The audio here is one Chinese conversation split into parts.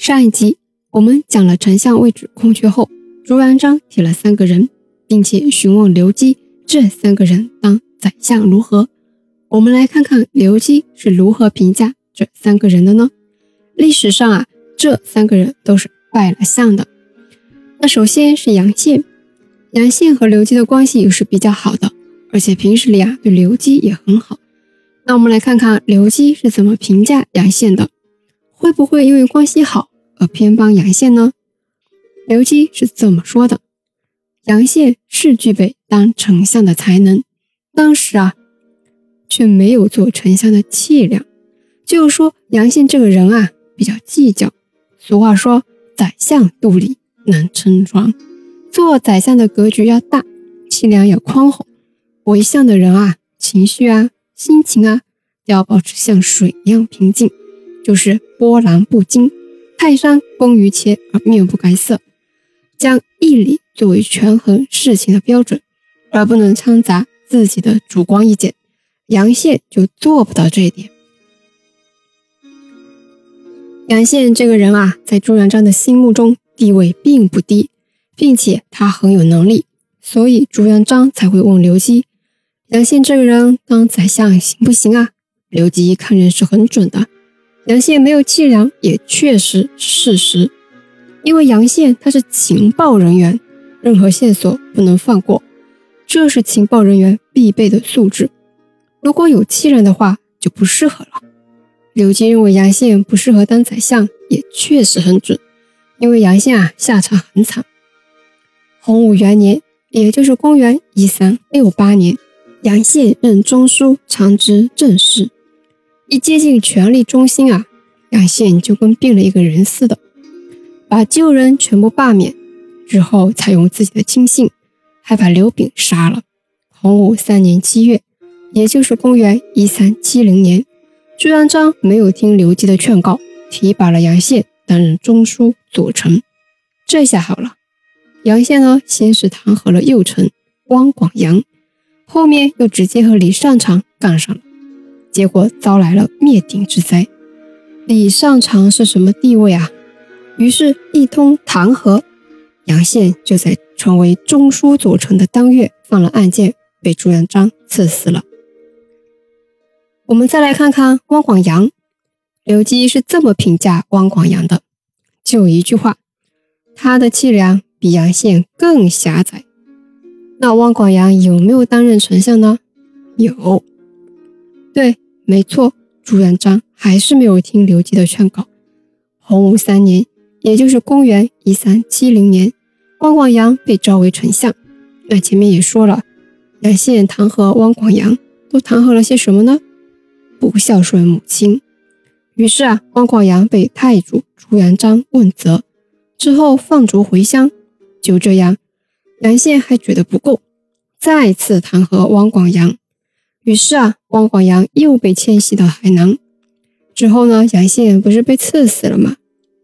上一集我们讲了丞相位置空缺后，朱元璋提了三个人，并且询问刘基这三个人当宰相如何。我们来看看刘基是如何评价这三个人的呢？历史上啊，这三个人都是拜了相的。那首先是杨宪，杨宪和刘基的关系也是比较好的，而且平时里啊对刘基也很好。那我们来看看刘基是怎么评价杨宪的，会不会因为关系好而偏帮杨宪呢？刘基是怎么说的：杨宪是具备当丞相的才能，当时啊。却没有做丞相的气量，就是说杨宪这个人啊比较计较。俗话说，宰相肚里能撑船，做宰相的格局要大，气量要宽厚。为相的人啊，情绪啊、心情啊，要保持像水一样平静，就是波澜不惊。泰山崩于前而面不改色，将义理作为权衡事情的标准，而不能掺杂自己的主观意见。杨宪就做不到这一点。杨宪这个人啊，在朱元璋的心目中地位并不低，并且他很有能力，所以朱元璋才会问刘基：“杨宪这个人当宰相行不行啊？”刘基看人是很准的，杨宪没有气量也确实是事实，因为杨宪他是情报人员，任何线索不能放过，这是情报人员必备的素质。如果有气人的话，就不适合了。刘基认为杨宪不适合当宰相，也确实很准，因为杨宪啊下场很惨。洪武元年，也就是公元一三六八年，杨宪任中书长知政事，一接近权力中心啊，杨宪就跟变了一个人似的，把旧人全部罢免之后，采用自己的亲信，还把刘炳杀了。洪武三年七月。也就是公元一三七零年，朱元璋没有听刘基的劝告，提拔了杨宪担任中书左丞。这下好了，杨宪呢，先是弹劾了右丞汪广洋，后面又直接和李善长干上了，结果遭来了灭顶之灾。李善长是什么地位啊？于是，一通弹劾，杨宪就在成为中书左丞的当月犯了案件，被朱元璋赐死了。我们再来看看汪广洋，刘基是这么评价汪广洋的，就一句话，他的气量比杨宪更狭窄。那汪广洋有没有担任丞相呢？有，对，没错，朱元璋还是没有听刘基的劝告。洪武三年，也就是公元一三七零年，汪广洋被召为丞相。那前面也说了，杨宪弹劾汪广洋，都弹劾了些什么呢？不孝顺母亲，于是啊，汪广洋被太祖朱元璋问责，之后放逐回乡。就这样，杨宪还觉得不够，再次弹劾汪广洋。于是啊，汪广洋又被迁徙到海南。之后呢，杨宪不是被赐死了吗？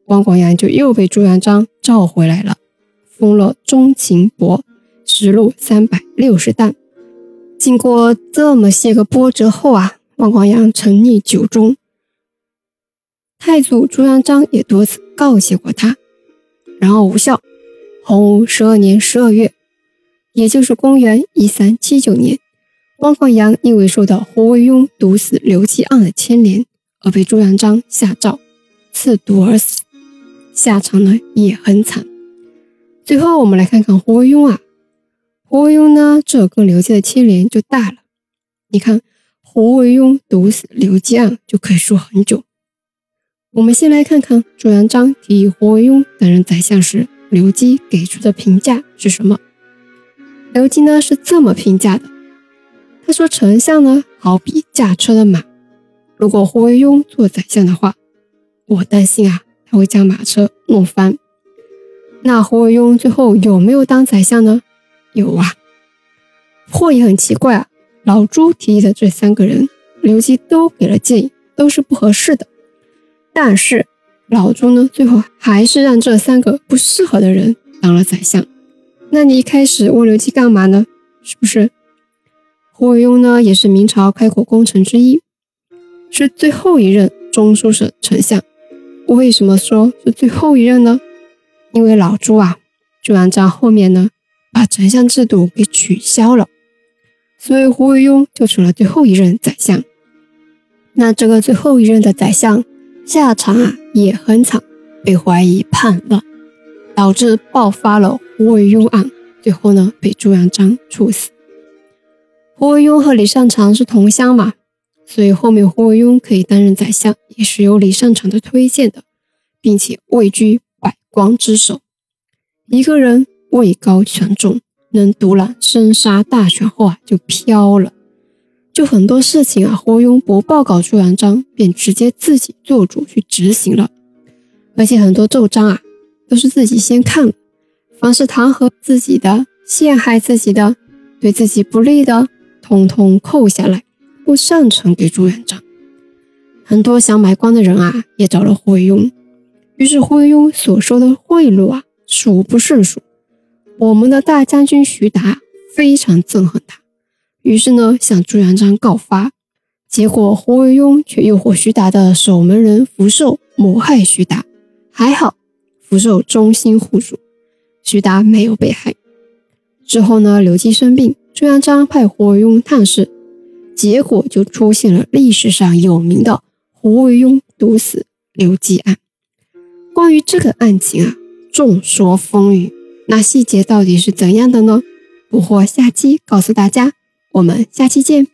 汪广洋就又被朱元璋召回来了，封了中勤伯，实禄三百六十担。经过这么些个波折后啊。汪广洋沉溺酒中，太祖朱元璋也多次告诫过他，然而无效。洪武十二年十二月，也就是公元一三七九年，汪凤阳因为受到胡惟庸毒死刘基案的牵连，而被朱元璋下诏赐毒而死，下场呢也很惨。最后我们来看看胡惟庸啊，胡惟庸呢，这跟刘基的牵连就大了，你看。胡惟庸毒死刘基案就可以说很久。我们先来看看朱元璋提议胡惟庸担任宰相时，刘基给出的评价是什么？刘基呢是这么评价的：他说，丞相呢好比驾车的马，如果胡惟庸做宰相的话，我担心啊他会将马车弄翻。那胡惟庸最后有没有当宰相呢？有啊，不过也很奇怪啊。老朱提议的这三个人，刘基都给了建议，都是不合适的。但是老朱呢，最后还是让这三个不适合的人当了宰相。那你一开始问刘基干嘛呢？是不是？胡惟庸呢，也是明朝开国功臣之一，是最后一任中书省丞相。为什么说是最后一任呢？因为老朱啊，朱元璋后面呢，把丞相制度给取消了，所以胡惟庸就成了最后一任宰相。那这个最后一任的宰相下场啊也很惨，被怀疑叛乱，导致爆发了胡惟庸案，最后呢被朱元璋处死。胡惟庸和李善长是同乡嘛，所以后面胡惟庸可以担任宰相，也是由李善长的推荐的，并且位居百官之首。一个人位高权重，能独揽生杀大权后啊，就飘了。就很多事情啊，胡庸不报告朱元璋，便直接自己做主去执行了。而且很多奏章啊，都是自己先看，凡是弹劾自己的、陷害自己的、对自己不利的。通通扣下来，不上呈给朱元璋。很多想买官的人啊，也找了胡惟庸。于是胡惟庸所收的贿赂啊，数不胜数。我们的大将军徐达非常憎恨他，于是呢，向朱元璋告发。结果胡惟庸却诱惑徐达的守门人福寿谋害徐达，还好福寿忠心护主，徐达没有被害。之后呢，刘基生病。朱元璋派胡惟庸探视，结果就出现了历史上有名的胡惟庸毒死刘基案。关于这个案情啊，众说纷纭，那细节到底是怎样的呢？不惑下期告诉大家，我们下期见。